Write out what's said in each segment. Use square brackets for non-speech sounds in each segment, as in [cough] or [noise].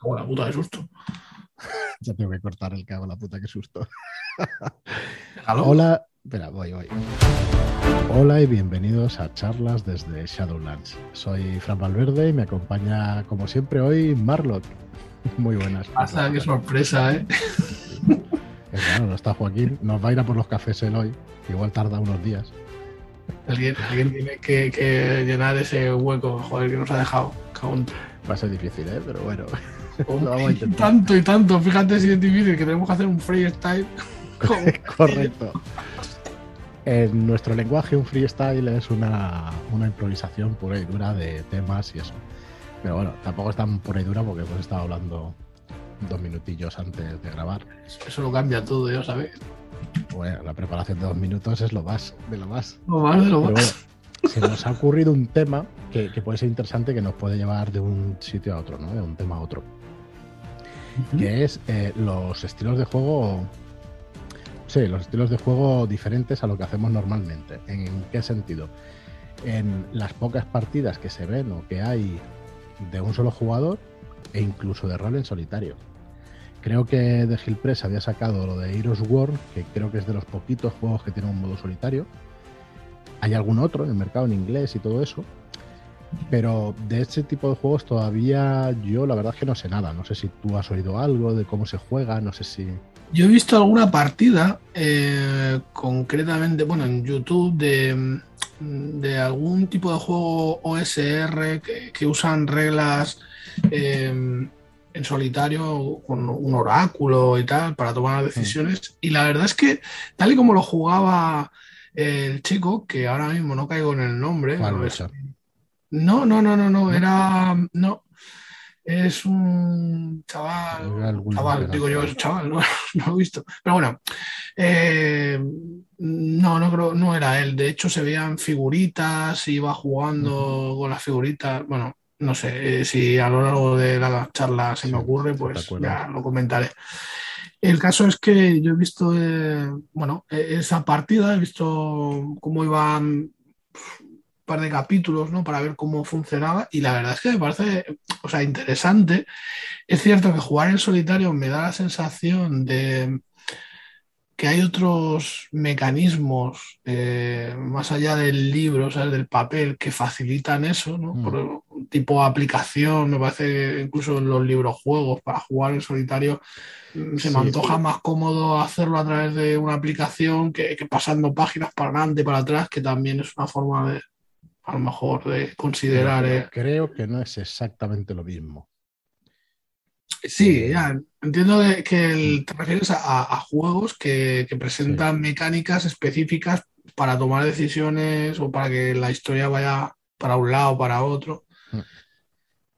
cago la puta de susto. [laughs] ya tengo que cortar el cago la puta, qué susto. Hola, espera, voy, voy. Hola y bienvenidos a charlas desde Shadowlands. Soy Fran Valverde y me acompaña, como siempre, hoy Marlot. [laughs] Muy buenas. Hasta qué sorpresa, ¿eh? [laughs] Claro, no está Joaquín. Nos va a ir a por los cafés él hoy. Igual tarda unos días. Alguien, tiene que, llenar ese hueco, joder, que nos ha dejado. Va a ser difícil, ¿eh? Pero bueno. [laughs] tanto y tanto, fíjate si es difícil que tenemos que hacer un freestyle. [laughs] Correcto. En nuestro lenguaje, un freestyle es una, improvisación pura y dura de temas y eso. Pero bueno, tampoco es tan pura y dura porque hemos estado hablando dos minutillos antes de grabar. Eso lo cambia todo, ya sabes. Bueno, la preparación de dos minutos es lo más, de lo más. Lo más de lo más. se nos ha ocurrido un tema que, puede ser interesante, que nos puede llevar de un sitio a otro, ¿no? De un tema a otro. Que es eh, los estilos de juego. Sí, los estilos de juego diferentes a lo que hacemos normalmente. ¿En qué sentido? En las pocas partidas que se ven o que hay de un solo jugador e incluso de rol en solitario. Creo que de Press había sacado lo de Heroes War, que creo que es de los poquitos juegos que tiene un modo solitario. Hay algún otro en el mercado en inglés y todo eso. Pero de ese tipo de juegos todavía yo la verdad es que no sé nada. No sé si tú has oído algo de cómo se juega, no sé si... Yo he visto alguna partida, eh, concretamente, bueno, en YouTube, de, de, algún tipo de juego OSR que, usan reglas eh, en solitario con un oráculo y tal para tomar decisiones. Y la verdad es que, tal y como lo jugaba el chico, que ahora mismo no caigo en el nombre. No, no, no, no, no, era. No. Es un chaval. Chaval, digo yo, es un chaval, [laughs] no, lo he visto. Pero bueno, eh, no, no creo, no era él. De hecho, se veían figuritas, iba jugando con las figuritas. Bueno, no sé, eh, si a lo largo de la charla se me ocurre, pues ya lo comentaré. El caso es que yo he visto, eh, bueno, esa partida, he visto cómo iban par de capítulos, ¿no? Para ver cómo funcionaba y la verdad es que me parece, o sea, interesante. Es cierto que jugar en solitario me da la sensación de que hay otros mecanismos eh, más allá del libro, ¿sabes? del papel, que facilitan eso, ¿no? Mm. Por, tipo aplicación, me parece incluso en los libros juegos para jugar en solitario, mm, se me antoja más cómodo hacerlo a través de una aplicación que, pasando páginas para adelante, para atrás, que también es una forma de, a lo mejor, de considerar. Eh, creo que no es exactamente lo mismo. Sí, ya, entiendo que te refieres a, juegos que, presentan mecánicas específicas para tomar decisiones o para que la historia vaya para un lado o para otro. Mm.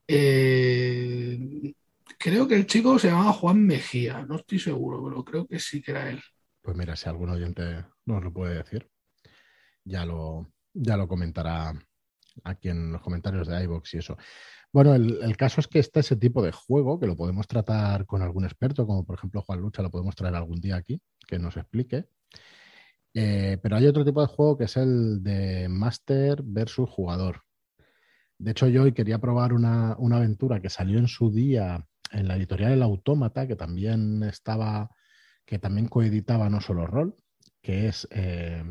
Eh, creo que el chico se llamaba Juan Mejía, no estoy seguro, pero creo que sí que era él. Pues mira, si algún oyente nos lo puede decir, ya lo, ya lo comentará aquí en los comentarios de iBox y eso. Bueno, el, caso es que está ese tipo de juego que lo podemos tratar con algún experto, como por ejemplo Juan Lucha, lo podemos traer algún día aquí, que nos explique. Eh, pero hay otro tipo de juego que es el de Master versus jugador. De hecho, yo hoy quería probar una, aventura que salió en su día en la editorial El Autómata, que también estaba, que también coeditaba no solo rol, que es eh,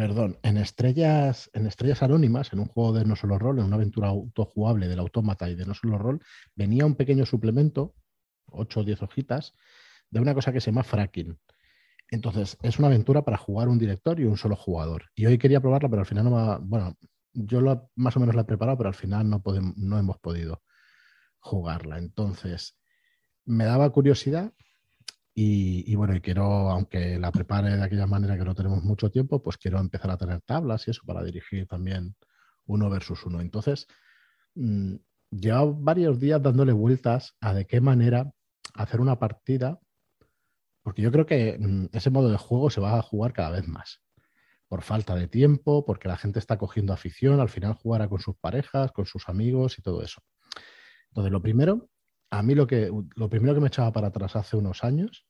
Perdón, en Estrellas, en Estrellas Anónimas, en un juego de no solo rol, en una aventura autojugable del autómata y de no solo rol, venía un pequeño suplemento, 8 o 10 hojitas, de una cosa que se llama fracking. Entonces, es una aventura para jugar un director y un solo jugador. Y hoy quería probarla, pero al final no va. Bueno, yo más o menos la he preparado, pero al final no, podemos, no hemos podido jugarla. Entonces, me daba curiosidad y, bueno, y quiero, aunque la prepare de aquella manera que no tenemos mucho tiempo, pues quiero empezar a tener tablas y eso para dirigir también uno versus uno. Entonces, mmm, llevo varios días dándole vueltas a de qué manera hacer una partida, porque yo creo que mm, ese modo de juego se va a jugar cada vez más. Por falta de tiempo, porque la gente está cogiendo afición, al final jugará con sus parejas, con sus amigos y todo eso. Entonces, lo primero a mí lo, que, lo primero que me echaba para atrás hace unos años,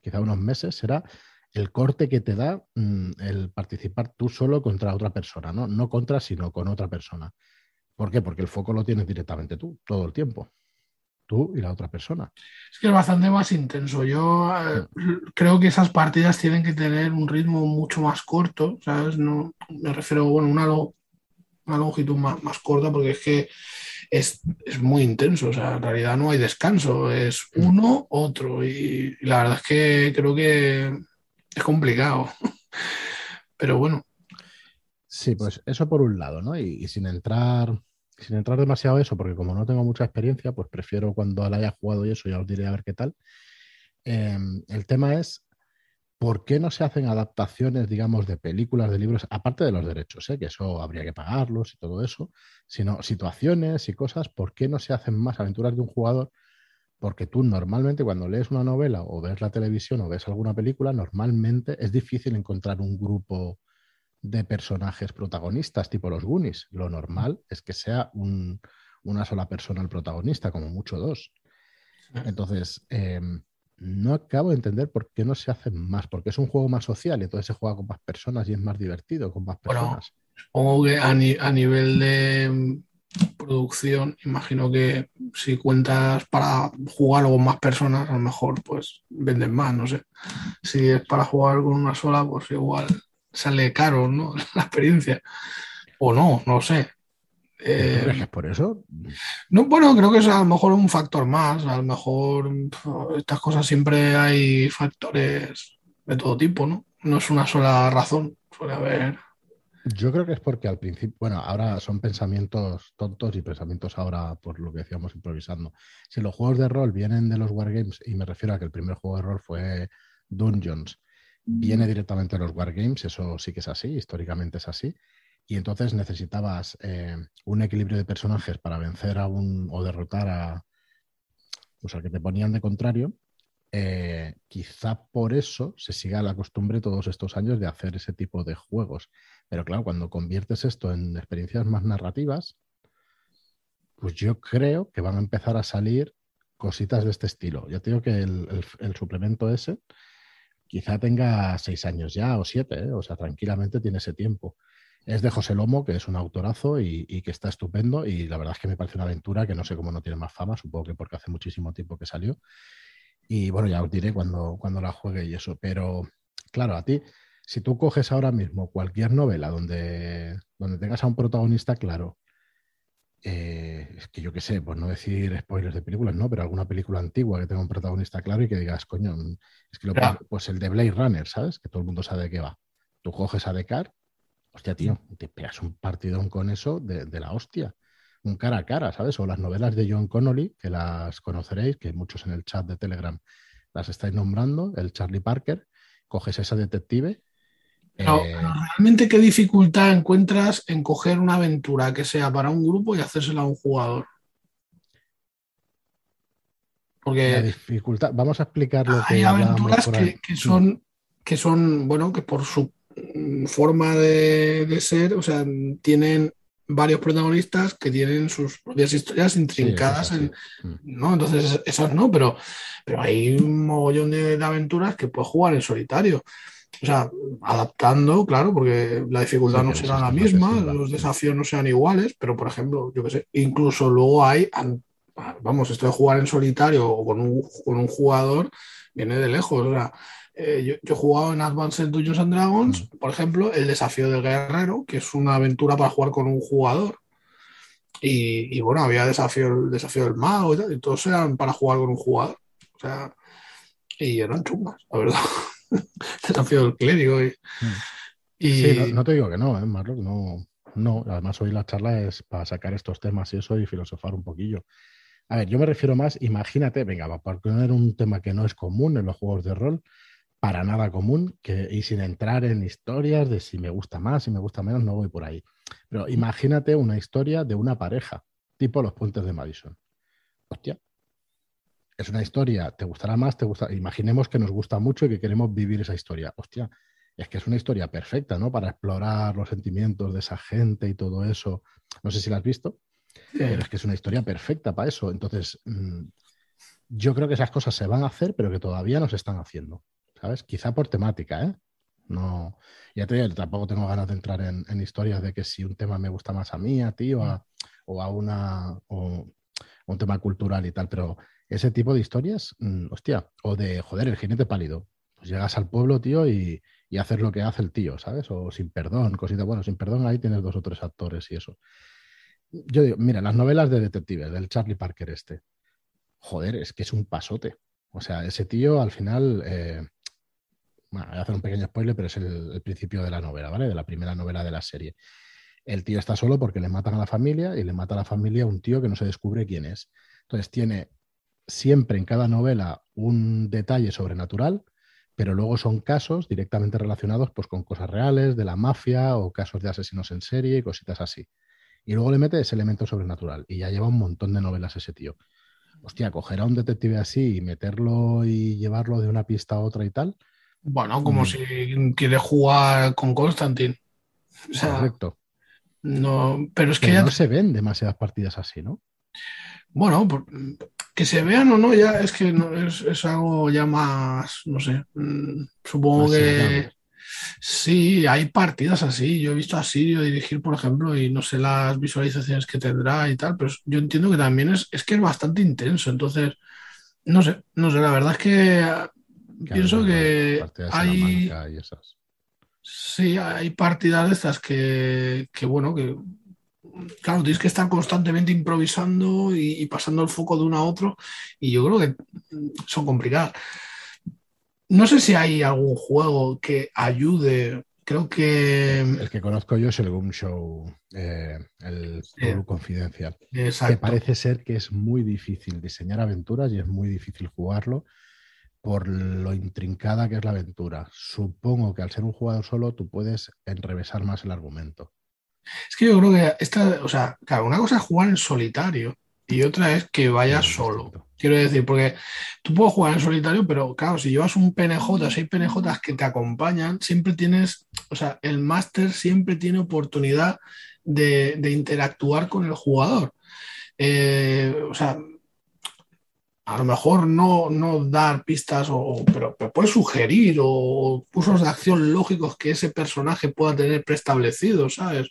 quizá unos meses, será el corte que te da mm, el participar tú solo contra otra persona, ¿no? No contra, sino con otra persona. ¿Por qué? Porque el foco lo tienes directamente tú, todo el tiempo. tú y la otra persona. Es que es bastante más intenso. Yo eh, creo que esas partidas tienen que tener un ritmo mucho más corto, ¿sabes? No, me refiero, bueno, una, una longitud más, más, corta porque es que es, es, muy intenso, o sea, en realidad no hay descanso, es uno, otro, y, la verdad es que creo que es complicado. [laughs] Pero bueno. Sí, pues eso por un lado, ¿no? Y, y, sin entrar sin entrar demasiado eso, porque como no tengo mucha experiencia, pues prefiero cuando la haya jugado y eso, ya os diré a ver qué tal. Eh, el tema es, ¿por qué no se hacen adaptaciones, digamos, de películas, de libros, aparte de los derechos, ¿eh? que eso habría que pagarlos y todo eso, sino situaciones y cosas, ¿por qué no se hacen más aventuras de un jugador? Porque tú normalmente cuando lees una novela o ves la televisión o ves alguna película, normalmente es difícil encontrar un grupo de personajes protagonistas, tipo los Goonies. Lo normal es que sea una sola persona el protagonista, como mucho dos. Entonces, em, no acabo de entender por qué no se hacen más, porque es un juego más social y entonces se juega con más personas y es más divertido con más personas. supongo que a, a, nivel de em, producción, imagino que si cuentas para jugar con más personas, a lo mejor pues venden más, no sé. Si es para jugar con una sola, pues igual sale caro, ¿no? [laughs] La experiencia. O no, no sé. Eh, por eso? No, bueno, creo que es a lo mejor un factor más. A lo mejor estas cosas siempre hay factores de todo tipo, ¿no? No es una sola razón. Suele haber. Yo creo que es porque al principio, bueno, ahora son pensamientos tontos y pensamientos ahora por lo que decíamos improvisando. Si los juegos de rol vienen de los Wargames, y me refiero a que el primer juego de rol fue Dungeons, viene directamente de los Wargames, eso sí que es así, históricamente es así. Y entonces necesitabas eh, un equilibrio de personajes para vencer a un o derrotar a, pues al que te ponían de contrario. Eh, quizá por eso se siga la costumbre todos estos años de hacer ese tipo de juegos. Pero claro, cuando conviertes esto en experiencias más narrativas, pues yo creo que van a empezar a salir cositas de este estilo. Ya te digo que el suplemento ese quizá tenga seis años ya o siete, ¿eh? o sea, tranquilamente tiene ese tiempo. Es de José Lomo, que es un autorazo y, que está estupendo y la verdad es que me parece una aventura que no sé cómo no tiene más fama, supongo que porque hace muchísimo tiempo que salió. Y bueno, ya os diré cuando, cuando la juegue y eso, pero claro, a ti, si tú coges ahora mismo cualquier novela donde, donde tengas a un protagonista claro, eh, es que yo qué sé, pues no decir spoilers de películas, no, pero alguna película antigua que tenga un protagonista claro y que digas, coño, es que lo pues el de Blade Runner, ¿sabes? Que todo el mundo sabe de qué va. Tú coges a Decar, hostia, tío, te pegas un partidón con eso de, la hostia. Un cara a cara, ¿sabes? O las novelas de John Connolly, que las conoceréis, que muchos en el chat de Telegram las estáis nombrando, el Charlie Parker, coges esa detective eh, realmente, ¿qué dificultad encuentras en coger una aventura que sea para un grupo y hacérsela a un jugador? Porque la dificultad, vamos a explicar lo hay aventuras que, son, que son, bueno, que por su forma de, ser, o sea, tienen varios protagonistas que tienen sus propias historias intrincadas, en, mm. ¿no? Entonces, esas no, pero, pero hay un mogollón de aventuras que puedes jugar en solitario. O sea, adaptando, claro, porque la dificultad no será la misma, los desafíos no sean iguales, pero por ejemplo, yo qué sé, incluso luego hay, vamos, esto de jugar en solitario o con un, con un jugador viene de lejos. O sea, eh, yo, yo, he jugado en Advanced Dungeons and Dragons, mm. por ejemplo, el desafío del guerrero, que es una aventura para jugar con un jugador. Y, bueno, había desafío, el desafío del mago y tal, y todos eran para jugar con un jugador. O sea, y eran chungas, la verdad. [laughs] desafío del clérigo. Y, Sí, no, te digo que no, ¿eh, Marlon, no, no. Además, hoy la charla es para sacar estos temas y eso y filosofar un poquillo. A ver, yo me refiero más, imagínate, venga, para poner un tema que no es común en los juegos de rol, para nada común, que, y sin entrar en historias de si me gusta más, si me gusta menos, no voy por ahí. Pero imagínate una historia de una pareja, tipo los puentes de Madison. Hostia, es una historia, te gustará más, te gusta. Imaginemos que nos gusta mucho y que queremos vivir esa historia. Hostia, es que es una historia perfecta, ¿no? Para explorar los sentimientos de esa gente y todo eso. No sé si la has visto, pero es que es una historia perfecta para eso. Entonces, mm, yo creo que esas cosas se van a hacer, pero que todavía no se están haciendo, ¿sabes? Quizá por temática, ¿eh? No, ya te digo, tampoco tengo ganas de entrar en, historias de que si un tema me gusta más a mí, a ti o a, o una un tema cultural y tal, pero ese tipo de historias, mm, hostia, o de, joder, el jinete pálido. Pues llegas al pueblo, tío, y, y haces lo que hace el tío, ¿sabes? O sin perdón, cosita. Bueno, sin perdón ahí tienes dos o tres actores y eso. Yo digo, mira, las novelas de detectives, del Charlie Parker este, joder, es que es un pasote. O sea, ese tío al final, eh, voy a hacer un pequeño spoiler, pero es el, principio de la novela, ¿vale? De la primera novela de la serie. El tío está solo porque le matan a la familia y le mata a la familia un tío que no se descubre quién es. Entonces tiene siempre en cada novela un detalle sobrenatural, pero luego son casos directamente relacionados pues, con cosas reales, de la mafia o casos de asesinos en serie y cositas así. Y luego le mete ese elemento sobrenatural y ya lleva un montón de novelas ese tío hostia, coger a un detective así y meterlo y llevarlo de una pista a otra y tal. Bueno, como mm. si quiere jugar con Constantine. Correcto. No, pero es que ya no se ven demasiadas partidas así, ¿no? Bueno, que se vean o no, ya es que no, es, algo ya más, no sé, mm, supongo que Sí, hay partidas así. Yo he visto a Sirio dirigir, por ejemplo, y no sé las visualizaciones que tendrá y tal, pero yo entiendo que también es, es que es bastante intenso. Entonces, no sé, no sé, la verdad es que pienso que hay... Sí, hay partidas de estas que, que, bueno, que claro, tienes que estar constantemente improvisando y, y, pasando el foco de uno a otro, y yo creo que son complicadas. No sé si hay algún juego que ayude. Creo que. El que conozco yo es el Boom Show, eh, el Confidencial. Que parece ser que es muy difícil diseñar aventuras y es muy difícil jugarlo por lo intrincada que es la aventura. Supongo que al ser un jugador solo tú puedes enrevesar más el argumento. Es que yo creo que esta, o sea, claro, una cosa es jugar en solitario y otra es que vayas solo. Quiero decir, porque tú puedes jugar en solitario, pero claro, si llevas un PNJ, seis PNJs que te acompañan, siempre tienes, o sea, el máster siempre tiene oportunidad de, interactuar con el jugador. Eh, o sea, a lo mejor no, no dar pistas, o, pero, pero puedes sugerir o usos de acción lógicos que ese personaje pueda tener preestablecidos, ¿sabes?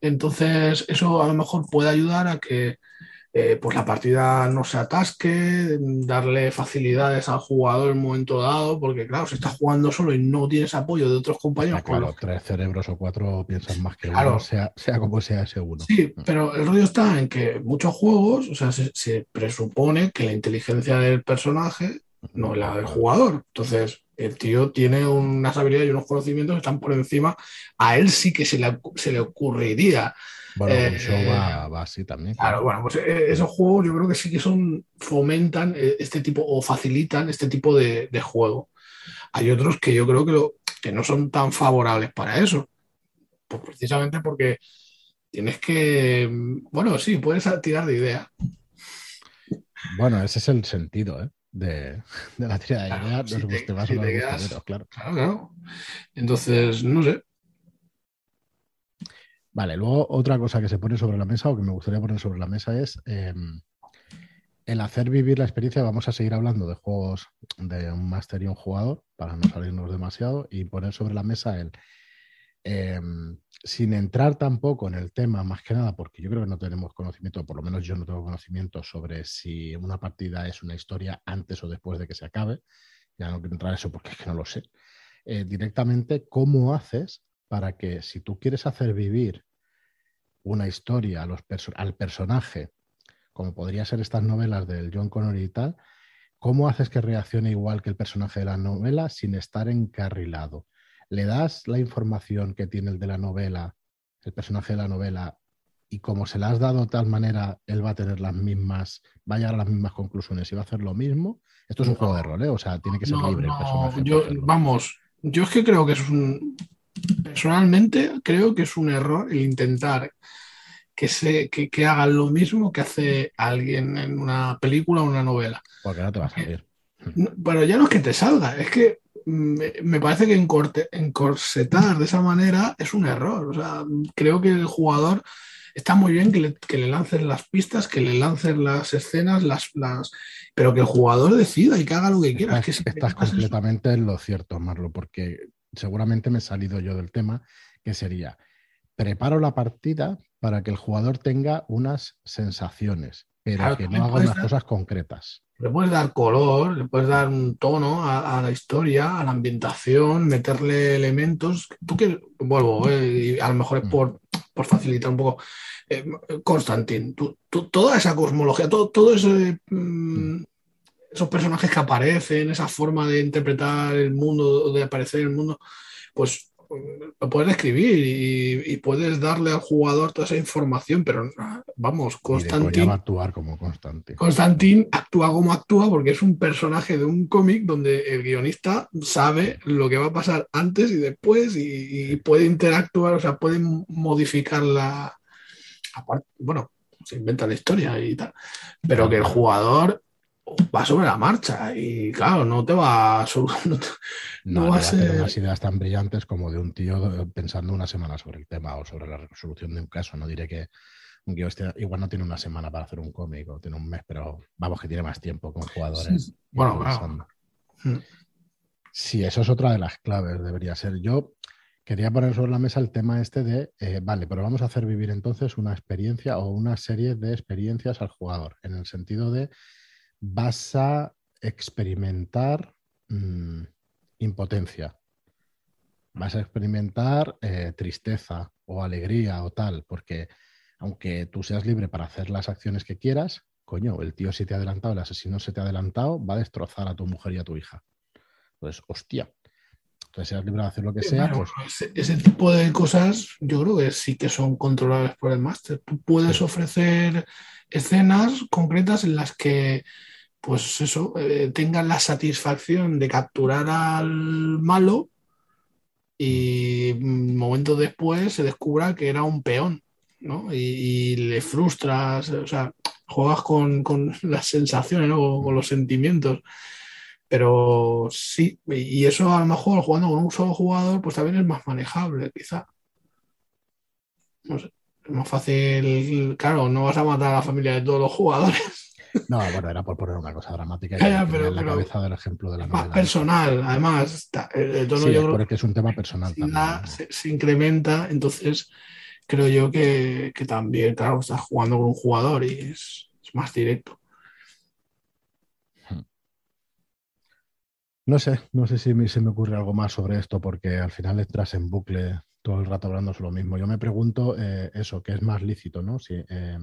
Entonces, eso a lo mejor puede ayudar a que eh, pues la partida no se atasque, darle facilidades al jugador en un momento dado, porque claro, si estás jugando solo y no tienes apoyo de otros compañeros. Pues claro, tres cerebros o cuatro piensan más que uno, sea, sea, como sea ese uno. Sí, pero el rollo está en que muchos juegos, o sea, se, presupone que la inteligencia del personaje no es la del jugador. Entonces, el tío tiene unas habilidades y unos conocimientos que están por encima. A él sí que se le, se le ocurriría bueno, el show eh, va, así también. Claro, bueno, pues eh, esos juegos yo creo que sí que son, fomentan eh, este tipo o facilitan este tipo de, juego. Hay otros que yo creo que, lo, que no son tan favorables para eso. Pues precisamente porque tienes que, bueno, sí, puedes tirar de idea. Bueno, ese es el sentido, De, la tirada de idea, nos guste más o claro. Claro, claro. Entonces, no sé, Vale, luego otra cosa que se pone sobre la mesa o que me gustaría poner sobre la mesa es em, el hacer vivir la experiencia. Vamos a seguir hablando de juegos de un máster y un jugador para no salirnos demasiado y poner sobre la mesa el, em, sin entrar tampoco en el tema, más que nada, porque yo creo que no tenemos conocimiento, por lo menos yo no tengo conocimiento sobre si una partida es una historia antes o después de que se acabe. Ya no quiero entrar en eso porque es que no lo sé. Eh, directamente, ¿cómo haces para que si tú quieres hacer vivir una historia al personaje, como podría ser estas novelas del John Connery y tal, ¿cómo haces que reaccione igual que el personaje de la novela sin estar encarrilado? ¿Le das la información que tiene el de la novela, el personaje de la novela, y como se la has dado de tal manera, él va a tener las mismas, va a llegar a las mismas conclusiones y va a hacer lo mismo? Esto es un juego de rol, ¿eh? O sea, tiene que ser libre el personaje. Yo, vamos, yo es que creo que es un, personalmente creo que es un error el intentar que, se, que, hagan lo mismo que hace alguien en una película o una novela. Porque no te va a salir. Pero ya no es que te salga, es que me, parece que encorsetar de esa manera es un error. O sea, creo que el jugador está muy bien que le, que lancen las pistas, que le lancen las escenas, las, las, pero que el jugador decida y que haga lo que quiera. Estás, que estás completamente en lo cierto, Marlo, porque seguramente me he salido yo del tema, que sería, preparo la partida para que el jugador tenga unas sensaciones, pero que no haga unas cosas concretas. Le puedes dar color, le puedes dar un tono a, la historia, a la ambientación, meterle elementos. Tú que, vuelvo, eh, y a lo mejor es mm. por, por facilitar un poco. Eh, Constantin, toda esa cosmología, todo, todo ese, mm, mm. Esos personajes que aparecen, esa forma de interpretar el mundo, de aparecer en el mundo, pues lo puedes escribir y, puedes darle al jugador toda esa información, pero vamos, Constantin. va a actuar como Constantin. Constantin actúa como actúa porque es un personaje de un cómic donde el guionista sabe lo que va a pasar antes y después y, puede interactuar, o sea, puede modificar la. Bueno, se inventa la historia y tal, pero que el jugador va sobre la marcha y claro, no te va [laughs] a... No, va a ser... unas ideas tan brillantes como de un tío pensando una semana sobre el tema o sobre la resolución de un caso. No diré que un guionista igual no tiene una semana para hacer un cómic o tiene un mes, pero vamos que tiene más tiempo con jugadores. Bueno, claro. Mm. Sí, eso es otra de las claves, debería ser. Yo quería poner sobre la mesa el tema este de, eh, vale, pero vamos a hacer vivir entonces una experiencia o una serie de experiencias al jugador, en el sentido de vas a experimentar mm, impotencia, vas a experimentar eh, tristeza o alegría o tal, porque aunque tú seas libre para hacer las acciones que quieras, coño, el tío se te ha adelantado, el asesino se te ha adelantado, va a destrozar a tu mujer y a tu hija. Entonces, hostia. Entonces, seas libre de hacer lo que sea, pues... Ese, tipo de cosas yo creo que sí que son controlables por el máster. Tú puedes ofrecer escenas concretas en las que pues eso, eh, tengan la satisfacción de capturar al malo y momentos después se descubra que era un peón, ¿no? Y, le frustras, o sea, juegas con, [laughs] las sensaciones, ¿no? con los sentimientos. Pero sí, y eso a lo mejor jugando con un solo jugador, pues también es más manejable, quizá. No sé, es más fácil, claro, no vas a matar a la familia de todos los jugadores. No, bueno, era por poner una cosa dramática y en la cabeza del ejemplo de la novela. Más personal, además. El, tono sí, yo es un tema personal también. Se, incrementa, entonces creo yo que, también, claro, estás jugando con un jugador y es, más directo. No sé, no sé si se me ocurre algo más sobre esto, porque al final entras en bucle todo el rato hablando sobre lo mismo. Yo me pregunto eh, eso, ¿qué es más lícito, ¿no? Si, eh,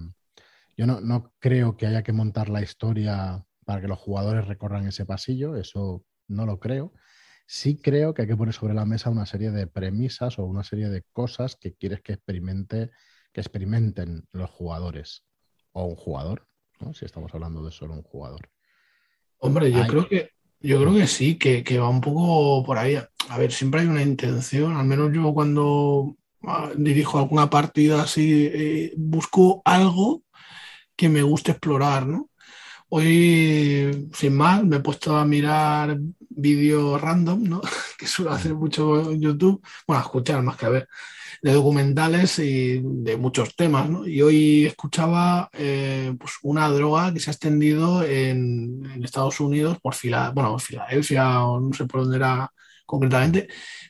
yo no, creo que haya que montar la historia para que los jugadores recorran ese pasillo, eso no lo creo. Sí creo que hay que poner sobre la mesa una serie de premisas o una serie de cosas que quieres que experimente, que experimenten los jugadores o un jugador, ¿no? si estamos hablando de solo un jugador. Hombre, yo creo que yo creo que sí, que, va un poco por ahí. A ver, siempre hay una intención, al menos yo cuando ah, dirijo alguna partida así, eh, busco algo que me guste explorar, ¿no? Hoy, sin más, me he puesto a mirar vídeos random, ¿no? [laughs] que suelo hacer mucho en YouTube, bueno, a escuchar más que a ver, de documentales y de muchos temas, ¿no? Y hoy escuchaba eh, pues una droga que se ha extendido en, Estados Unidos por fila, bueno, Filadelfia o no sé por dónde era concretamente,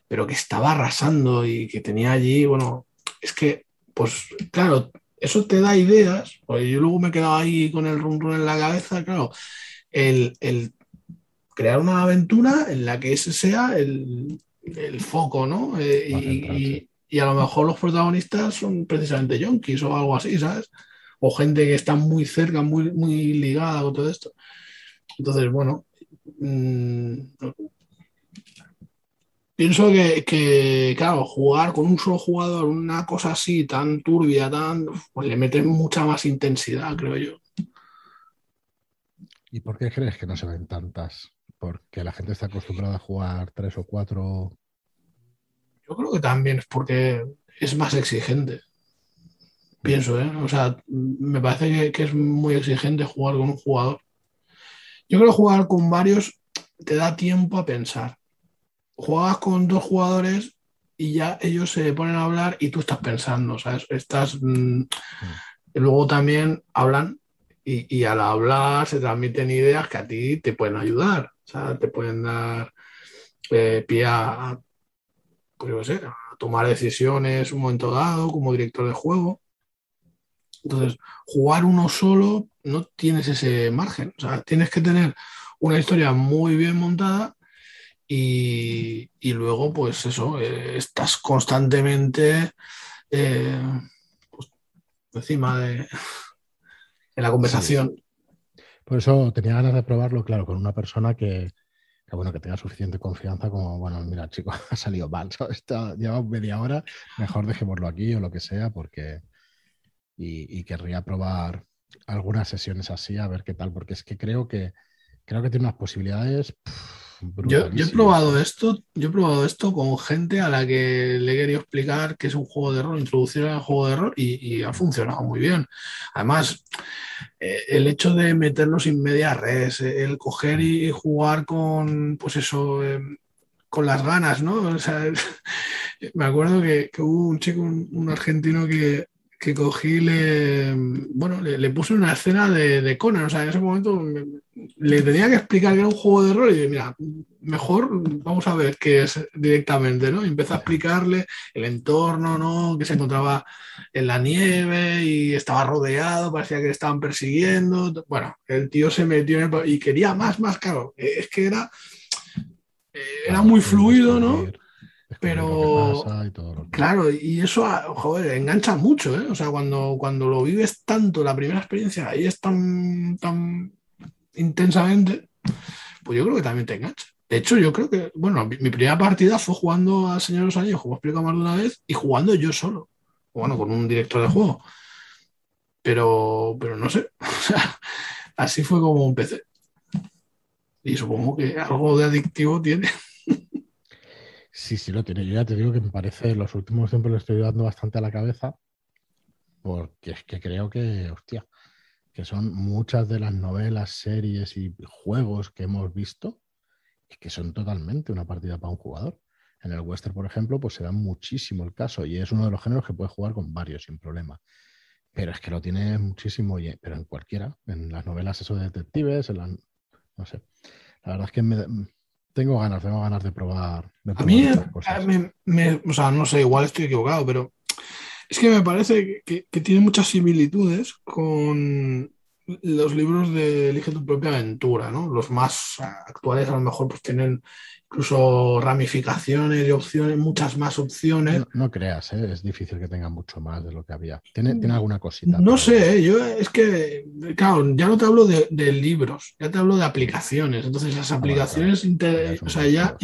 pero que estaba arrasando y que tenía allí, bueno, es que, pues claro, eso te da ideas, porque yo luego me he quedado ahí con el rum, en la cabeza, claro, el, crear una aventura en la que ese sea el, foco, ¿no? Eh, y, a lo mejor los protagonistas son precisamente yonkis o algo así, ¿sabes? O gente que está muy cerca, muy, muy ligada con todo esto. Entonces, bueno, mm, Pienso que, claro, jugar con un solo jugador, una cosa así tan turbia, tan, pues le mete mucha más intensidad, creo yo. ¿Y por qué crees que no se ven tantas? ¿Porque la gente está acostumbrada a jugar tres o cuatro? Yo creo que también es porque es más exigente. Pienso, ¿eh? O sea, me parece que, que es muy exigente jugar con un jugador. Yo creo que jugar con varios te da tiempo a pensar juegas con dos jugadores y ya ellos se ponen a hablar y tú estás pensando, ¿sabes? Estás. Mm, luego también hablan y, al hablar se transmiten ideas que a ti te pueden ayudar, o sea, te pueden dar eh, pie a, pues, a tomar decisiones un momento dado como director de juego. Entonces, jugar uno solo no tienes ese margen. O sea, tienes que tener una historia muy bien montada y, luego, pues eso, eh, estás constantemente eh, pues, encima de, la conversación. Por eso tenía ganas de probarlo, claro, con una persona que, bueno, que tenga suficiente confianza como, bueno, mira, chico, [laughs] ha salido mal, lleva media hora, mejor dejémoslo aquí o lo que sea, porque... Y, querría probar algunas sesiones así, a ver qué tal, porque es que creo que creo que tiene unas posibilidades. Yo, he probado esto, yo he probado esto con gente a la que le he querido explicar que es un juego de rol, introducir al juego de rol y, ha funcionado muy bien. Además, eh, el hecho de meterlo sin media res, el coger y jugar con, pues eso, em, con las ganas, ¿no? [laughs] me acuerdo que, hubo un chico, un argentino que, que cogí, le, bueno, le, puse una escena de, de, Conan. O sea, en ese momento le tenía que explicar que era un juego de rol y dije, mira, mejor vamos a ver qué es directamente, ¿no? Y empecé a explicarle el entorno, ¿no? Que se encontraba en la nieve y estaba rodeado, parecía que le estaban persiguiendo. Bueno, el tío se metió en el... y quería más, más, claro. Es que era, era muy fluido, ¿no? Pero, claro, y eso, ah, joder, engancha mucho, ¿eh? O sea, cuando, cuando lo vives tanto, la primera experiencia ahí es tan, tan intensamente, pues yo creo que también te engancha. De hecho, yo creo que, bueno, mi, primera partida fue jugando al Señor de los Anillos, como he explicado más de una vez, y jugando yo solo. Bueno, con un director de juego. Pero, pero no sé. [laughs] O sea, así fue como empecé. Y supongo que algo de adictivo tiene. Sí, sí lo tiene. Yo ya te digo que me parece, los últimos tiempos le estoy dando bastante a la cabeza, porque es que creo que, hostia, que son muchas de las novelas, series y juegos que hemos visto, y que son totalmente una partida para un jugador. En el western, por ejemplo, pues se da muchísimo el caso y es uno de los géneros que puedes jugar con varios sin problema. Pero es que lo tiene muchísimo, pero en cualquiera, en las novelas eso de detectives, en la, no sé. La verdad es que me, tengo ganas, tengo ganas de probar. a mí, me, o sea, no sé, igual estoy equivocado, pero es que me parece que, que, tiene muchas similitudes con los libros de Elige tu propia aventura, ¿no? Los más actuales a lo mejor pues tienen incluso ramificaciones y opciones, muchas más opciones. No, creas, ¿eh? es difícil que tenga mucho más de lo que había. ¿Tiene, tiene alguna cosita? No sé, ¿eh? yo es que, claro, ya no te hablo de, libros, ya te hablo de aplicaciones. Entonces las ah, aplicaciones o sea, ya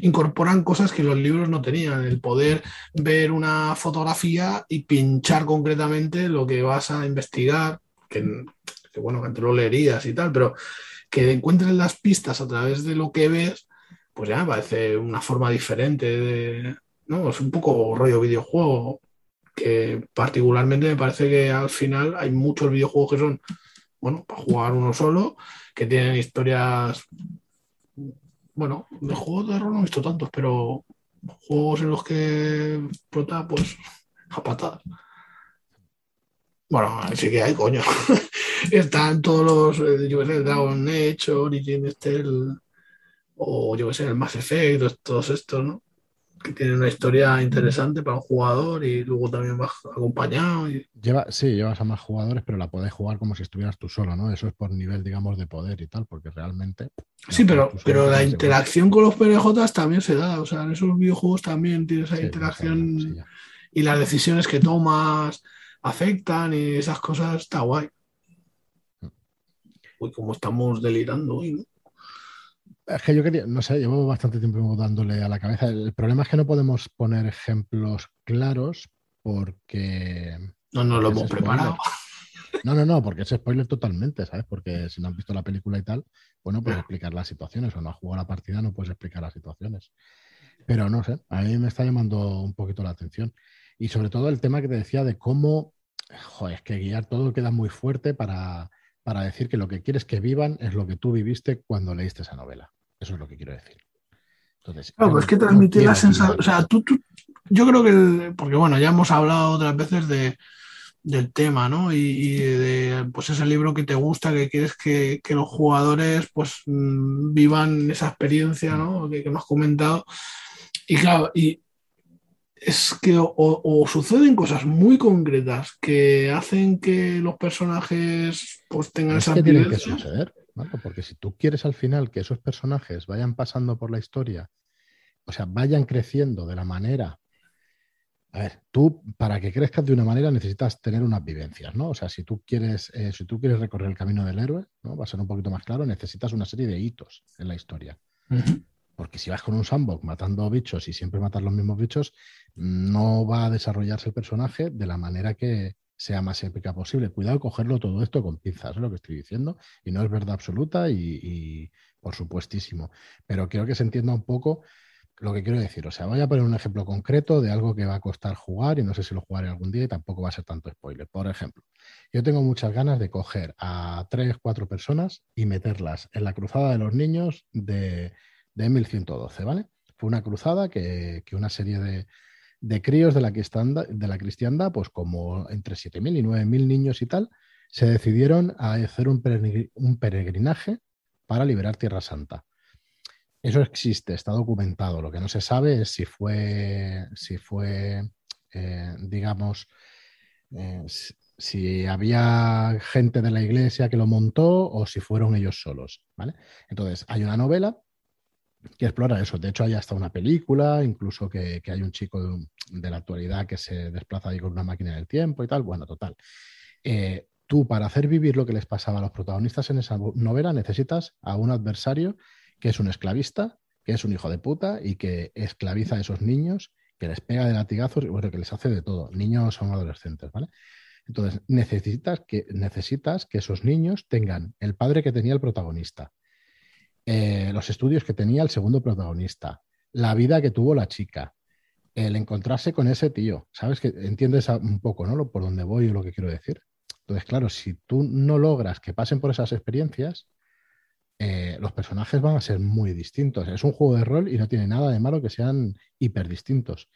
incorporan cosas que los libros no tenían. El poder ver una fotografía y pinchar concretamente lo que vas a investigar, que, que bueno, que antes lo leerías y tal, pero que encuentres las pistas a través de lo que ves pues ya me parece una forma diferente de, ¿no? Es un poco rollo videojuego, que particularmente me parece que al final hay muchos videojuegos que son, bueno, para jugar uno solo, que tienen historias, bueno, de juegos de rol no he visto tantos, pero juegos en los que prota, pues, a patadas. Bueno, sí que hay, coño. [laughs] Están todos los, eh, yo sé, Dragon Age, Origin, este, o yo que sé, el Mass Effect, todos estos, ¿no? Que tienen una historia interesante para un jugador y luego también vas acompañado. Y... Lleva, sí, llevas a más jugadores, pero la puedes jugar como si estuvieras tú solo, ¿no? Eso es por nivel, digamos, de poder y tal, porque realmente. Sí, pero, pero la interacción con los PNJs también se da. O sea, en esos videojuegos también tienes esa interacción y las decisiones que tomas afectan y esas cosas, está guay. Mm. Uy, como estamos delirando hoy, ¿no? Es que yo quería, no sé, llevo bastante tiempo dándole a la cabeza. El problema es que no podemos poner ejemplos claros porque. No, no lo hemos preparado. No, no, no, porque es spoiler totalmente, ¿sabes? Porque si no has visto la película y tal, bueno, puedes explicar las situaciones, o no has jugado la partida, no puedes explicar las situaciones. Pero no sé, a mí me está llamando un poquito la atención. Y sobre todo el tema que te decía de cómo, joder, es que guiar todo queda muy fuerte para, para decir que lo que quieres que vivan es lo que tú viviste cuando leíste esa novela. Eso es lo que quiero decir. Entonces, claro, es que transmitir la sensación, o sea, tú, yo creo que, porque bueno, ya hemos hablado otras veces de, del tema, ¿no? Y, de, pues ese libro que te gusta, que quieres que, los jugadores, pues, mm, vivan esa experiencia, ¿no? Que, que hemos comentado. Y claro, y es que o, suceden cosas muy concretas que hacen que los personajes pues tengan esa que tienen que suceder, porque si tú quieres al final que esos personajes vayan pasando por la historia, o sea, vayan creciendo de la manera a ver, tú para que crezcas de una manera necesitas tener unas vivencias, ¿no? O sea, si tú quieres, eh, si tú quieres recorrer el camino del héroe, ¿no? Va a ser un poquito más claro, necesitas una serie de hitos en la historia. Porque si vas con un sandbox matando bichos y siempre matas los mismos bichos, no va a desarrollarse el personaje de la manera que sea más épica posible. Cuidado cogerlo todo esto con pinzas, es lo que estoy diciendo, y no es verdad absoluta y, por supuestísimo. Pero quiero que se entienda un poco lo que quiero decir, o sea, voy a poner un ejemplo concreto de algo que va a costar jugar y no sé si lo jugaré algún día y tampoco va a ser tanto spoiler. Por ejemplo, yo tengo muchas ganas de coger a tres, cuatro personas y meterlas en la cruzada de los niños de, de 1112, ¿vale? Fue una cruzada que, una serie de, de críos de la, de la cristiandad, pues como entre 7.000 y 9.000 niños y tal, se decidieron a hacer un peregrinaje para liberar Tierra Santa. Eso existe, está documentado. Lo que no se sabe es si fue, si fue, eh, digamos, eh, si había gente de la iglesia que lo montó o si fueron ellos solos, ¿vale? Entonces, hay una novela que explora eso. De hecho, hay hasta una película, incluso que, hay un chico de, la actualidad que se desplaza ahí con una máquina del tiempo y tal. Bueno, total. Eh, tú, para hacer vivir lo que les pasaba a los protagonistas en esa novela, necesitas a un adversario que es un esclavista, que es un hijo de puta y que esclaviza a esos niños, que les pega de latigazos y bueno, que les hace de todo. Niños son adolescentes, ¿vale? Entonces, necesitas que, necesitas que esos niños tengan el padre que tenía el protagonista, eh, los estudios que tenía el segundo protagonista, la vida que tuvo la chica, el encontrarse con ese tío. ¿Sabes? Que entiendes un poco, ¿no? Por dónde voy o lo que quiero decir. Entonces, claro, si tú no logras que pasen por esas experiencias, eh, los personajes van a ser muy distintos. Es un juego de rol y no tiene nada de malo que sean hiper distintos.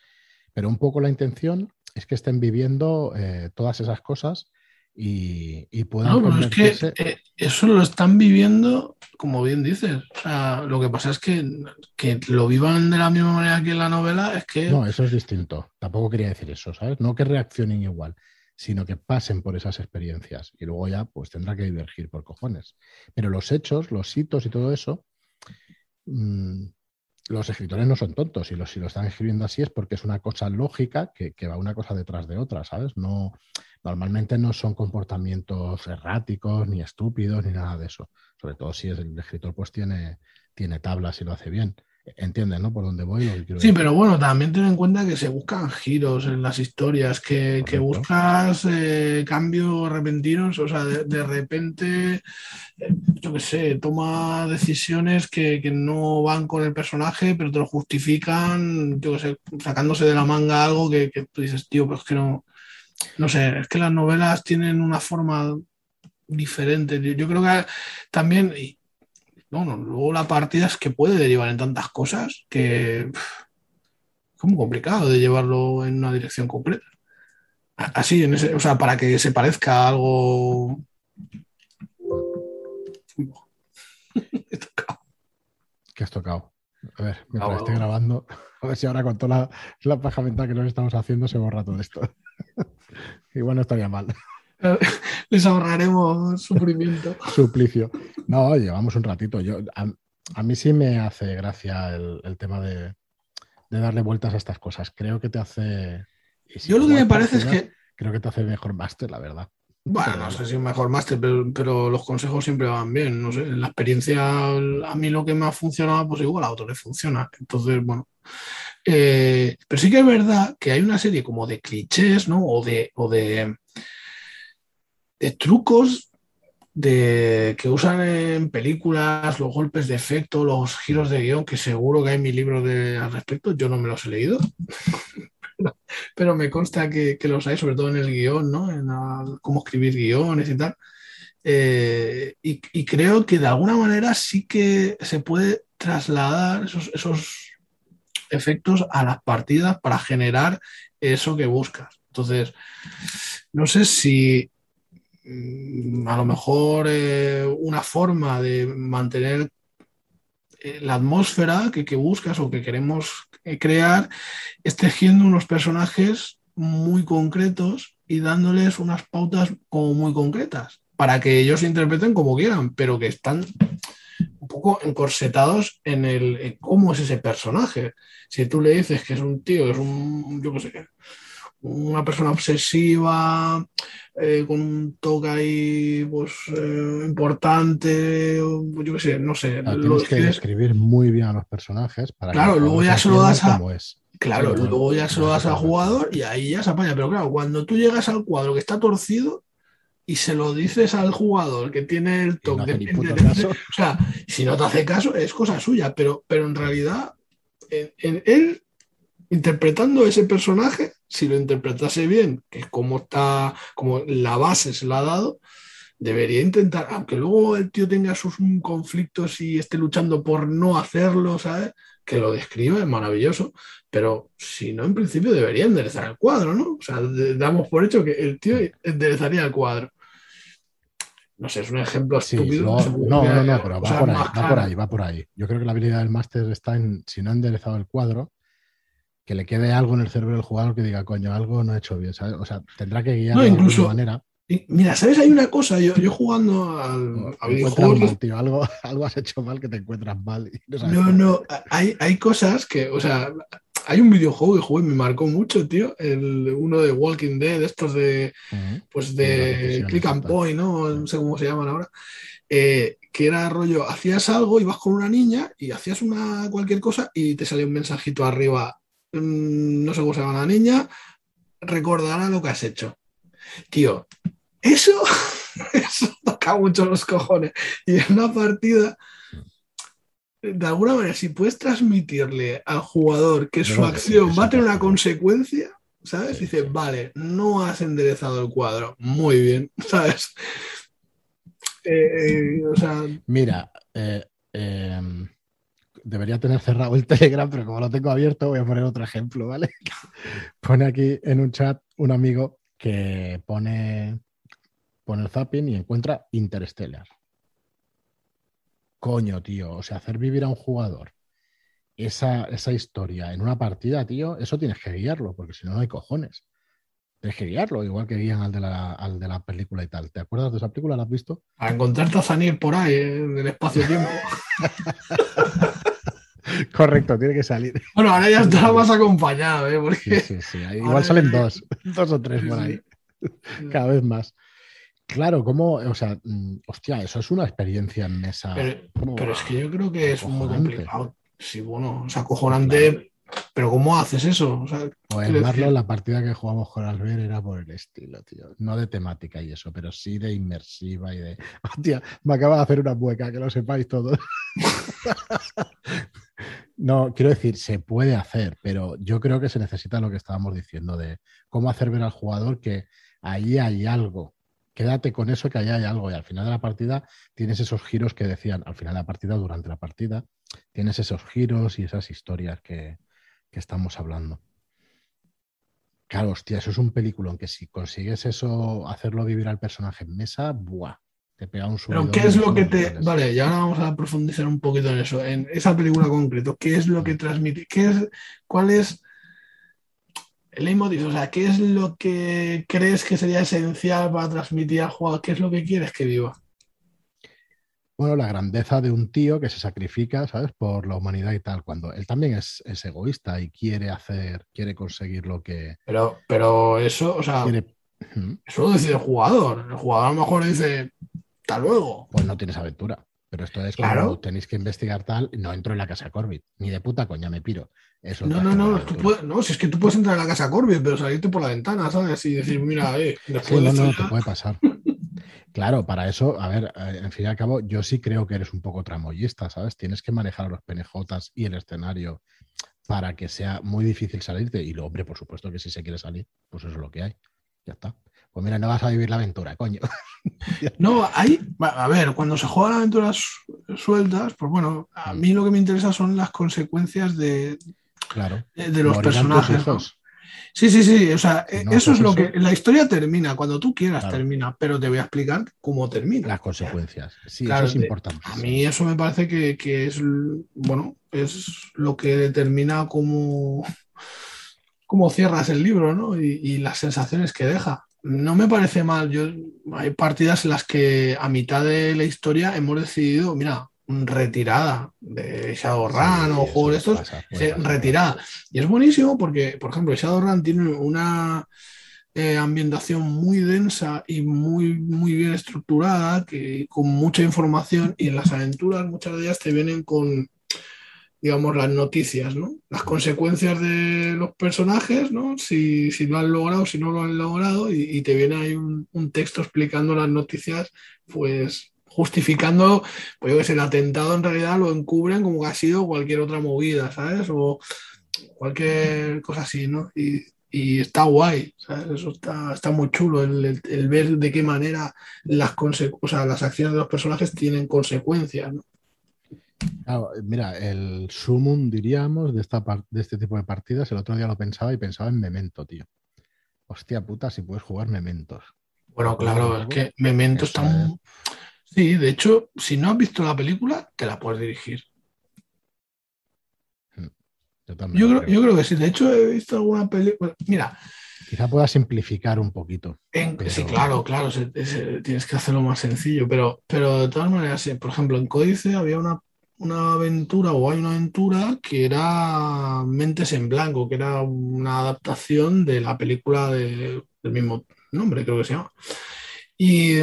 Pero un poco la intención es que estén viviendo eh, todas esas cosas y, puedan. No, es que eh, eso lo están viviendo, como bien dices. lo que pasa es que, que lo vivan de la misma manera que en la novela es que. No, eso es distinto. Tampoco quería decir eso, ¿sabes? No que reaccionen igual sino que pasen por esas experiencias y luego ya pues tendrá que divergir por cojones. Pero los hechos, los hitos y todo eso, mm, los escritores no son tontos y los, si lo están escribiendo así es porque es una cosa lógica que, va una cosa detrás de otra, ¿sabes? No, normalmente no son comportamientos erráticos, ni estúpidos, ni nada de eso. Sobre todo si el escritor pues tiene, tiene tablas y lo hace bien. Entiendes, ¿no? Por dónde voy. sí, pero bueno, también ten en cuenta que se buscan giros en las historias, que, buscas eh, cambios repentinos, o sea, de, repente, eh, yo qué sé, toma decisiones que, no van con el personaje, pero te lo justifican, yo qué sé, sacándose de la manga algo que, que tú dices, tío, pero es que no, no sé, es que las novelas tienen una forma diferente. Yo, creo que también, bueno, luego la partida es que puede derivar en tantas cosas que es como complicado de llevarlo en una dirección completa. Así, en ese, o sea, para que se parezca a algo. [laughs] ¿Qué has tocado? A ver, mientras estoy grabando, [laughs] a ver si ahora con toda la, la paja mental que nos estamos haciendo se borra todo esto. [laughs] Igual no estaría mal. [laughs] Les ahorraremos sufrimiento. [laughs] Suplicio. No, llevamos un ratito. Yo, a, mí sí me hace gracia el, tema de, darle vueltas a estas cosas. Creo que te hace. Yo lo que me parece es que. Creo que te hace mejor máster, la verdad. Bueno, no sé si mejor máster, pero, los consejos siempre van bien. No sé, la experiencia, a mí lo que me ha funcionado, pues igual a otro le funciona. Entonces, bueno. Eh, pero sí que es verdad que hay una serie como de clichés, ¿no? O de, o de, trucos de, que usan en películas, los golpes de efecto, los giros de guion, que seguro que hay mi libro de, al respecto, yo no me los he leído, [laughs] pero, me consta que, los hay, sobre todo en el guion, ¿no? En cómo escribir guiones y tal. Eh, y, creo que de alguna manera sí que se puede trasladar esos efectos a las partidas para generar eso que buscas. Entonces, no sé si Mm, a lo mejor eh, una forma de mantener eh, la atmósfera que, buscas o que queremos eh, crear es tejiendo unos personajes muy concretos y dándoles unas pautas como muy concretas para que ellos interpreten como quieran, pero que están un poco encorsetados en el cómo es ese personaje. Si tú le dices que es un tío, es un, yo qué sé, una persona obsesiva, eh, con un toque ahí pues, eh, importante, yo qué sé, no sé. Claro, tienes que describir muy bien a los personajes para claro, que luego ya se lo das a... Es. Claro, Sí, luego ya se lo das al jugador y ahí ya se apaña. Pero claro, cuando tú llegas al cuadro que está torcido y se lo dices al jugador que tiene el no toque caso. O sea, si no te hace caso, es cosa suya, pero, pero en realidad, en, en él, interpretando ese personaje, si lo interpretase bien, que es como está, como la base se la ha dado, debería intentar, aunque luego el tío tenga sus conflictos y esté luchando por no hacerlo, ¿sabes? Que lo describa, es maravilloso, pero si no, en principio debería enderezar el cuadro, ¿no? O sea, damos por hecho que el tío enderezaría el cuadro. No sé, es un ejemplo Sí, estúpido. no, no, no, pero va por ahí, va por ahí, va por ahí. Yo creo que la habilidad del máster está en, si no ha enderezado el cuadro, que le quede algo en el cerebro del jugador que diga, coño, algo no he hecho bien, ¿sabes? O sea, tendrá que guiarlo No, de alguna manera. Mira, ¿sabes? Hay una cosa, yo, yo jugando al, a Encuentras videojuegos, mal, tío, algo, [laughs] algo has hecho mal que te encuentras mal. y no, sabes no, hay cosas que, o sea, hay un videojuego que jugué me marcó mucho, tío, el, uno de Walking Dead, estos de, pues de Click and. Point, ¿no? No sé cómo se llaman ahora. Eh, que era rollo, hacías algo, ibas con una niña y hacías una cualquier cosa y te salía un mensajito arriba, mm, no sé cómo se llama la niña, recordará lo que has hecho. Tío, eso, [laughs] eso toca mucho los cojones. Y en una partida, de alguna manera, si puedes transmitirle al jugador que su acción va a tener una consecuencia, ¿sabes? Sí. Dice, vale, no has enderezado el cuadro. Muy bien, [laughs] ¿sabes? Eh, eh, o sea, Mira, eh, eh, debería tener cerrado el Telegram, pero como lo tengo abierto, voy a poner otro ejemplo, ¿vale? [laughs] Pone aquí en un chat un amigo que pone, pone el zapping y encuentra Interstellar. Coño, tío, o sea, hacer vivir a un jugador esa, esa historia en una partida, tío, eso tienes que guiarlo, porque si no, no hay cojones. Tienes que guiarlo, igual que guían al de la, al de la película y tal. ¿Te acuerdas de esa película? ¿La has visto? a encontrar Tazaniel por ahí, eh, en el espacio-tiempo. [laughs] Correcto, tiene que salir. Bueno, ahora ya está más acompañado, ¿eh? Sí, Porque sí, sí. Ahora Igual salen dos, [laughs] dos o tres por Sí, ahí, cada vez más. Claro, como, o sea, mm, hostia, eso es una experiencia en mesa. Pero, es que yo creo que es muy complicado. Sí, bueno, o sea, acojonante. Pero ¿cómo haces eso? O sea, el quiero Marlo, la partida que jugamos con Albert era por el estilo, tío. No de temática y eso, pero sí de inmersiva y de. [laughs] Hostia, me acaba de hacer una mueca, que lo sepáis todos. [laughs] no, quiero decir, se puede hacer, pero yo creo que se necesita lo que estábamos diciendo de cómo hacer ver al jugador que ahí hay algo. Quédate con eso que ahí hay algo. Y al final de la partida tienes esos giros que decían, al final de la partida, durante la partida, tienes esos giros y esas historias que, que estamos hablando. Claro, hostia, eso es un peliculón que si consigues eso, hacerlo vivir al personaje en mesa, ¡buah! Te pega un Pero ¿qué es lo que te... Vale, y ahora vamos a profundizar un poquito en eso, en esa película concreto. ¿Qué es lo que transmite? ¿Qué es, ¿Cuál es el leitmotiv? O sea, ¿qué es lo que crees que sería esencial para transmitir al jugador? ¿Qué es lo que quieres que viva? Bueno, la grandeza de un tío que se sacrifica, ¿sabes? Por la humanidad y tal, cuando él también es, es egoísta y quiere hacer, quiere conseguir lo que Pero, pero eso, o sea, quiere. Ujú. eso lo decide el jugador. El jugador a lo mejor dice, hasta luego. Pues no tienes aventura. Pero esto es Claro. como tenéis que investigar tal, no entro en la casa Corbett, ni de puta coña me piro. Eso No, no, no, tú puedes- no, si es que tú puedes entrar a la casa Corbett, pero salirte por la ventana, ¿sabes? Y decir, mira, eh, Sí, después de no, esto no, ya- te puede pasar. [laughs] Claro, para eso, a ver, eh, en fin y al cabo, yo sí creo que eres un poco tramoyista, ¿sabes? Tienes que manejar a los penejotas y el escenario para que sea muy difícil salirte. Y lo, hombre, por supuesto que si se quiere salir, pues eso es lo que hay. Ya está. Pues mira, no vas a vivir la aventura, coño. [laughs] No, hay, a ver, cuando se juegan aventuras su- sueltas, pues bueno, a Mm. mí lo que me interesa son las consecuencias de, Claro. de- de los Morirán personajes. Sí, sí, sí. O sea, eso es lo que. La historia termina, cuando tú quieras termina, pero te voy a explicar cómo termina. Las consecuencias. Sí, eso es importante. A mí eso me parece que, es, bueno, es lo que determina cómo, [laughs] cómo cierras el libro, ¿no? Y, las sensaciones que deja. No me parece mal. Yo, hay partidas en las que a mitad de la historia hemos decidido, mira, retirada de Shadowrun o juegos de estos, retirada. Y es buenísimo porque, por ejemplo, Shadowrun tiene una eh, ambientación muy densa y muy, muy bien estructurada, que, con mucha información, y en las aventuras muchas de ellas te vienen con, digamos, las noticias, ¿no? Las consecuencias de los personajes, ¿no? Si, si lo han logrado, si no lo han logrado, y, te viene ahí un, texto explicando las noticias, pues justificando, pues yo el atentado en realidad lo encubren como que ha sido cualquier otra movida, ¿sabes? O cualquier cosa así, ¿no? Y, está guay, ¿sabes? Eso está, muy chulo, el, ver de qué manera las, o sea, las acciones de los personajes tienen consecuencias, ¿no? Claro, mira, el sumum, diríamos, de, esta de este tipo de partidas, el otro día lo pensaba y pensaba en Memento, tío. Hostia puta, si puedes jugar Mementos. Bueno, claro, es que Memento está, muy, Sí, de hecho, si no has visto la película, te la puedes dirigir. Hmm. Yo, creo, que sí. De hecho, he visto alguna película. Mira. Quizá pueda simplificar un poquito. Sí, claro, claro. tienes que hacerlo más sencillo. Pero, pero de todas maneras, por ejemplo, en Códice había una, aventura o hay una aventura que era Mentes en Blanco, que era una adaptación de la película del mismo nombre, creo que se llama. Y,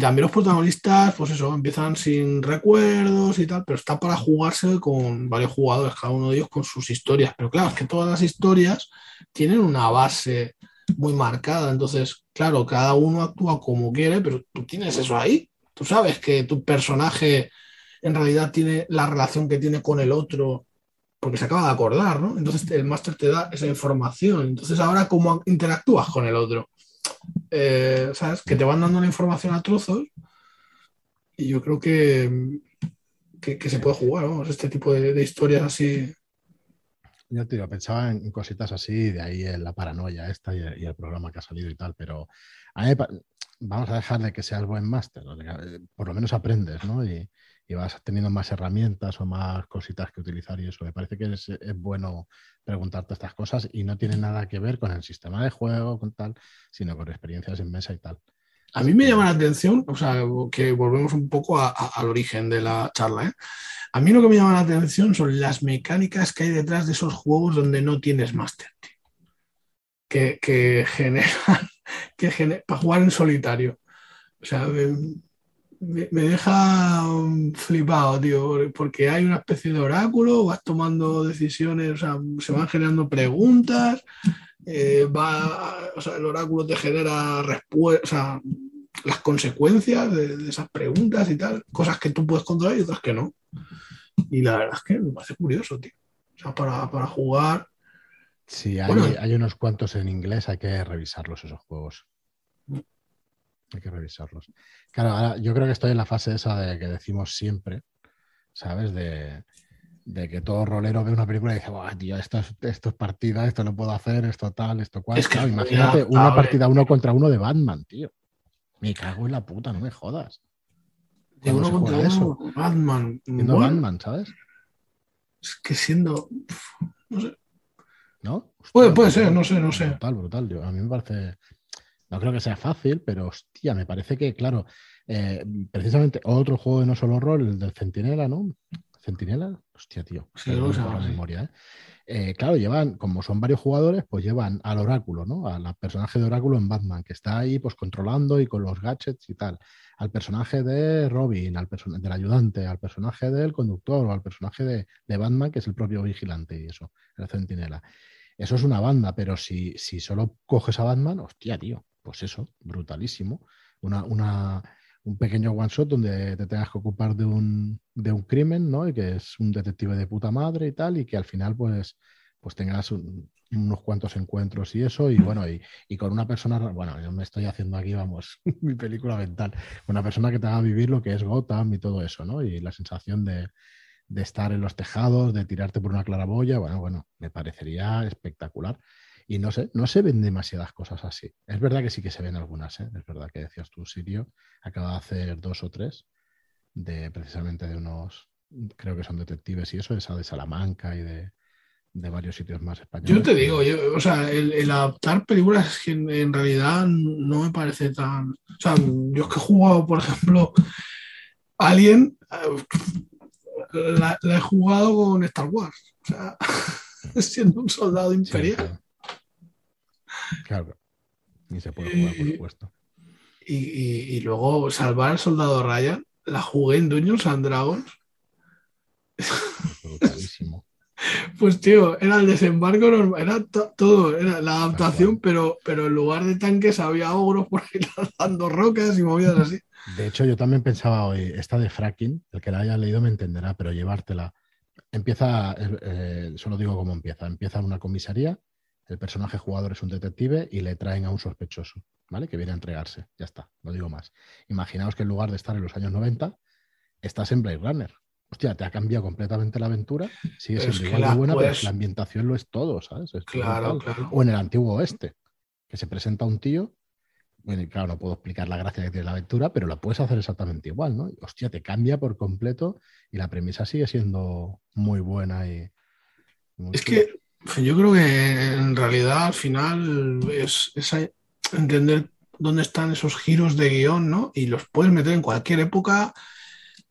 también los protagonistas, pues eso, empiezan sin recuerdos y tal, pero está para jugarse con varios jugadores, cada uno de ellos con sus historias. Pero claro, es que todas las historias tienen una base muy marcada. Entonces, claro, cada uno actúa como quiere, pero tú tienes eso ahí. Tú sabes que tu personaje en realidad tiene la relación que tiene con el otro porque se acaba de acordar, ¿no? Entonces el máster te da esa información. Entonces ahora, ¿cómo interactúas con el otro? Eh, ¿sabes? Que te van dando la información a trozos y yo creo que, que, se puede jugar, vamos, este tipo de, historias así. Yo te pensaba en cositas así, de ahí la paranoia esta y, el programa que ha salido y tal, pero vamos a dejar de que sea el buen máster, por lo menos aprendes, ¿no? Y, y, vas teniendo más herramientas o más cositas que utilizar y eso. Me parece que es, es bueno preguntarte estas cosas y no tiene nada que ver con el sistema de juego, con tal, sino con experiencias en mesa y tal. A mí me llama la atención, o sea, que volvemos un poco al origen de la charla. ¿eh? A mí lo que me llama la atención son las mecánicas que hay detrás de esos juegos donde no tienes máster. Que, que generan, [laughs] que para jugar en solitario. O sea, me, deja flipado, tío, porque hay una especie de oráculo, vas tomando decisiones, o sea, se van generando preguntas, eh, va, o sea, el oráculo te genera respuestas, o sea, las consecuencias de, esas preguntas y tal, cosas que tú puedes controlar y otras que no. Y la verdad es que me parece curioso, tío. O sea, para, jugar. Sí, hay, hay unos cuantos en inglés, hay que revisarlos esos juegos. Hay que revisarlos. Claro, ahora yo creo que estoy en la fase esa de que decimos siempre, ¿sabes? De, que todo rolero ve una película y dice, tío, esto es, esto es partida, esto lo puedo hacer, esto tal, esto cual. Es que, imagínate una partida uno contra uno de Batman, tío. Me cago en la puta, no me jodas. De uno contra uno, Batman. Siendo Batman, ¿sabes? Es que siendo. No sé. ¿No? puede, puede ser, no sé, no sé. Brutal, brutal. A mí me parece. No creo que sea fácil, pero hostia, me parece que, claro, eh, precisamente otro juego de no solo rol, el del Centinela, ¿no? ¿Centinela? Hostia, tío. Sí, la memoria, ¿eh? ¿eh? claro, llevan, como son varios jugadores, pues llevan al oráculo, ¿no? Al personaje de oráculo en Batman, que está ahí pues controlando y con los gadgets y tal. Al personaje de Robin, al del ayudante, al personaje del conductor o al personaje de, de, Batman, que es el propio vigilante y eso, el centinela. Eso es una banda, pero si, si solo coges a Batman, hostia, tío pues eso, brutalísimo. Una, una, un pequeño one shot donde te tengas que ocupar de un, de un crimen, ¿no? Y que es un detective de puta madre y tal, y que al final, pues, pues tengas unos cuantos encuentros y eso, y bueno, y, y, con una persona, bueno, yo me estoy haciendo aquí, vamos, [laughs] mi película mental, una persona que te haga vivir lo que es Gotham y todo eso, ¿no? Y la sensación de, de estar en los tejados, de tirarte por una claraboya, bueno, bueno, me parecería espectacular. Y no sé, no se ven demasiadas cosas así. Es verdad que sí que se ven algunas, ¿eh? Es verdad que decías tú, Sirio, acaba de hacer dos o tres de precisamente de unos, creo que son detectives y eso, esa de Salamanca y de, de varios sitios más españoles. Yo te digo, yo, o sea, el, adaptar películas que en, realidad no me parece tan. O sea, yo es que he jugado, por ejemplo, Alien, eh, la, he jugado con Star Wars. O sea, [laughs] siendo un soldado imperial. Claro. Y se puede jugar, por supuesto. Y, luego salvar al soldado Ryan, la jugué en Dungeons and Dragons. [laughs] Pues tío, era el desembarco normal, era todo, era la adaptación, pero, pero en lugar de tanques había ogros por ahí [laughs] lanzando rocas y movidas así. De hecho, yo también pensaba hoy, esta de fracking, el que la haya leído me entenderá, pero llevártela. Empieza, eh, eh, solo digo cómo empieza, empieza en una comisaría el personaje jugador es un detective y le traen a un sospechoso, ¿vale? Que viene a entregarse. Ya está, no digo más. Imaginaos que en lugar de estar en los años 90, estás en Blade Runner. Hostia, te ha cambiado completamente la aventura. Sigue siendo igual de buena, pero la ambientación lo es todo, ¿sabes? claro, claro. O en el antiguo oeste, que se presenta un tío. Bueno, claro, no puedo explicar la gracia que tiene la aventura, pero la puedes hacer exactamente igual, ¿no? Hostia, te cambia por completo y la premisa sigue siendo muy buena y. es que yo creo que en realidad al final es, entender dónde están esos giros de guion, ¿no? Y los puedes meter en cualquier época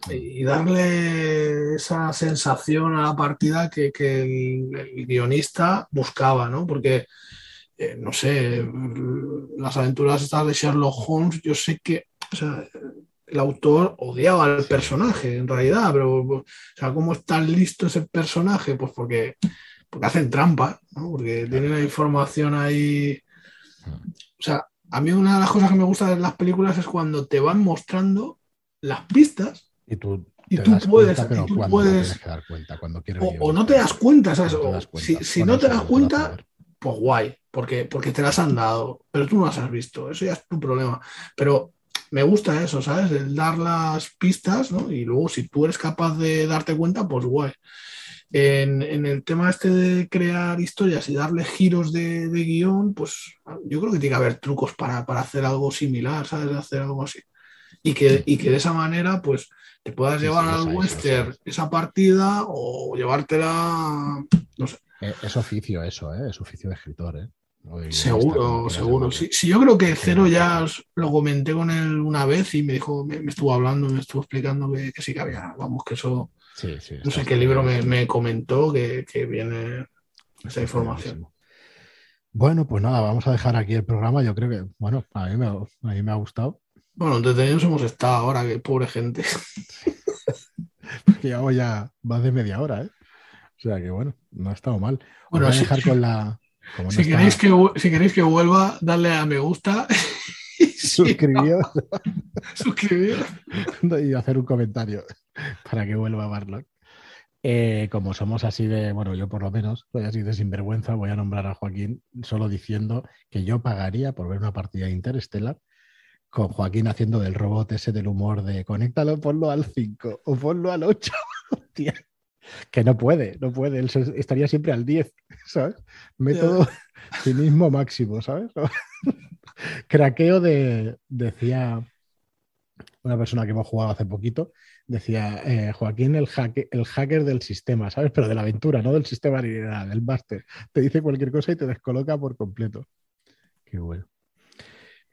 y darle esa sensación a la partida que, el, guionista buscaba, ¿no? Porque, eh, no sé, las aventuras de Sherlock Holmes, yo sé que el autor odiaba al personaje, en realidad, pero, o sea, ¿cómo está listo ese personaje? Pues porque porque hacen trampa, ¿no? porque tienen la información ahí. O sea, a mí una de las cosas que me gusta de las películas es cuando te van mostrando las pistas y tú, y tú puedes, cuenta, tú puedes... dar cuenta, cuando o, o, no te das cuenta, ¿sabes? si, no te das cuenta, pues guay, porque, porque te las han dado, pero tú no las has visto, eso ya es tu problema. Pero me gusta eso, ¿sabes? El dar las pistas, ¿no? Y luego si tú eres capaz de darte cuenta, pues guay. En, el tema este de crear historias y darle giros de, guion, pues yo creo que tiene que haber trucos para, hacer algo similar, ¿sabes? Hacer algo así. Y que, que de esa manera, pues, te puedas llevar al western esa partida o llevártela, no sé. Eh, es oficio eso, ¿eh? Es oficio de escritor, ¿eh? seguro, seguro. Sí, yo creo que Cero ya lo comenté con él una vez y me dijo, me, estuvo hablando, me estuvo explicando que, que sí que había, vamos, que eso no sé qué libro me, comentó que, viene esa información. Bueno, pues nada, vamos a dejar aquí el programa. Yo creo que, bueno, a mí me, a mí me ha gustado. Bueno, entretenidos hemos estado ahora, que pobre gente. [laughs] Porque llevamos ya más de media hora, ¿eh? O sea que bueno, no ha estado mal. Bueno, a dejar con la. si, queréis que, si queréis que vuelva, darle a me gusta. Suscribíos. [laughs] y hacer un comentario. para que vuelva Barlock. Eh, como somos así de, bueno, yo por lo menos soy así de sinvergüenza, voy a nombrar a Joaquín solo diciendo que yo pagaría por ver una partida Interstellar con Joaquín haciendo del robot ese del humor de conéctalo, ponlo al 5 o ponlo al 8. [laughs] que no puede, no puede, él estaría siempre al 10, ¿sabes? Método cinismo máximo, ¿sabes? [laughs] [laughs] Craqueo de, decía una persona que hemos jugado hace poquito, decía eh, Joaquín el, hacker del sistema, ¿sabes? Pero de la aventura, no del sistema ni nada, del máster. Te dice cualquier cosa y te descoloca por completo. Qué bueno.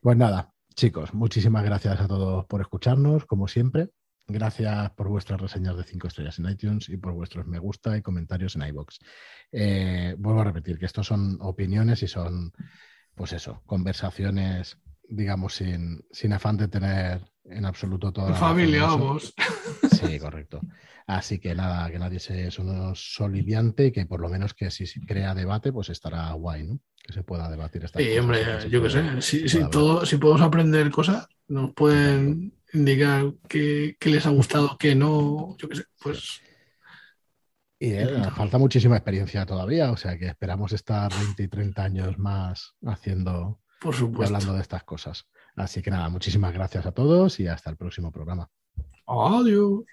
Pues nada, chicos, muchísimas gracias a todos por escucharnos, como siempre. Gracias por vuestras reseñas de 5 estrellas en iTunes y por vuestros me gusta y comentarios en iBox. Eh, vuelvo a repetir que estos son opiniones y son, pues eso, conversaciones, digamos, sin, sin afán de tener en absoluto toda la familia, vamos. Sí, correcto. Así que nada, que nadie se soliviante y que por lo menos que si crea debate, pues estará guay, ¿no? Que se pueda debatir esta Sí, hombre, yo qué sé. Si, si, todo, si podemos aprender cosas, nos pueden indicar qué, les ha gustado, qué no, yo qué sé, pues. Y eh, falta muchísima experiencia todavía, o sea que esperamos estar 20 y 30 años más haciendo, por supuesto. hablando de estas cosas. Así que nada, muchísimas gracias a todos y hasta el próximo programa. Adiós.